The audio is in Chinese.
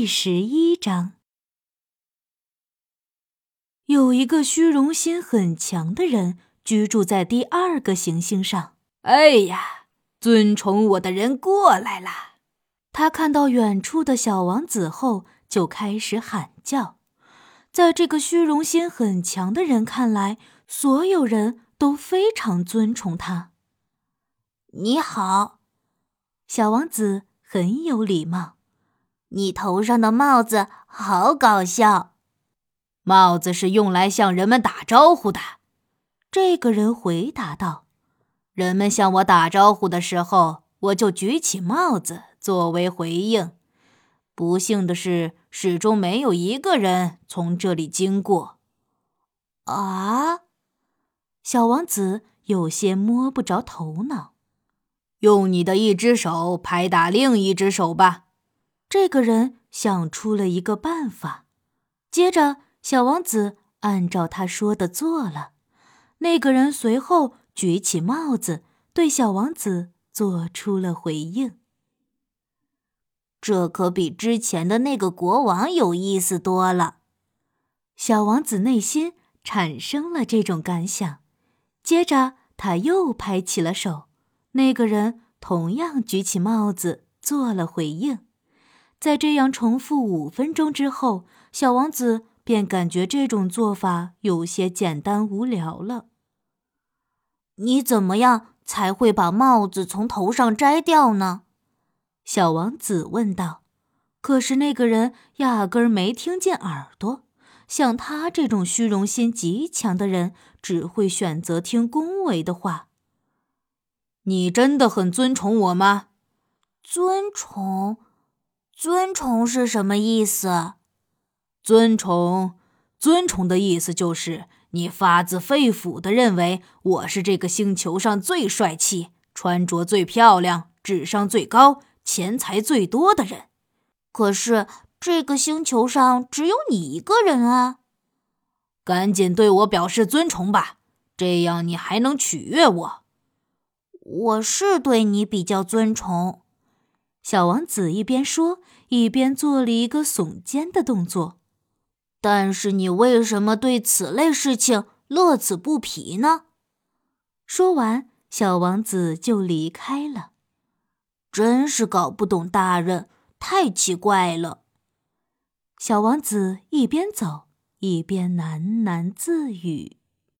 第十一章，有一个虚荣心很强的人居住在第二个行星上。哎呀，尊崇我的人过来了！他看到远处的小王子后，就开始喊叫。在这个虚荣心很强的人看来，所有人都非常尊崇他。你好，小王子很有礼貌。你头上的帽子好搞笑。帽子是用来向人们打招呼的。这个人回答道：“人们向我打招呼的时候，我就举起帽子作为回应。不幸的是，始终没有一个人从这里经过。”啊！小王子有些摸不着头脑。用你的一只手拍打另一只手吧。这个人想出了一个办法，接着小王子按照他说的做了。那个人随后举起帽子，对小王子做出了回应。这可比之前的那个国王有意思多了。小王子内心产生了这种感想。接着他又拍起了手，那个人同样举起帽子做了回应。在这样重复五分钟之后，小王子便感觉这种做法有些简单无聊了。你怎么样才会把帽子从头上摘掉呢？小王子问道。可是那个人压根儿没听见耳朵。像他这种虚荣心极强的人，只会选择听恭维的话。你真的很尊崇我吗？尊崇。尊崇是什么意思？尊崇，尊崇的意思就是你发自肺腑的认为我是这个星球上最帅气、穿着最漂亮、智商最高、钱财最多的人。可是这个星球上只有你一个人啊！赶紧对我表示尊崇吧，这样你还能取悦我。我是对你比较尊崇。小王子一边说，一边做了一个耸肩的动作。但是你为什么对此类事情乐此不疲呢？说完，小王子就离开了。真是搞不懂大人，太奇怪了。小王子一边走一边喃喃自语。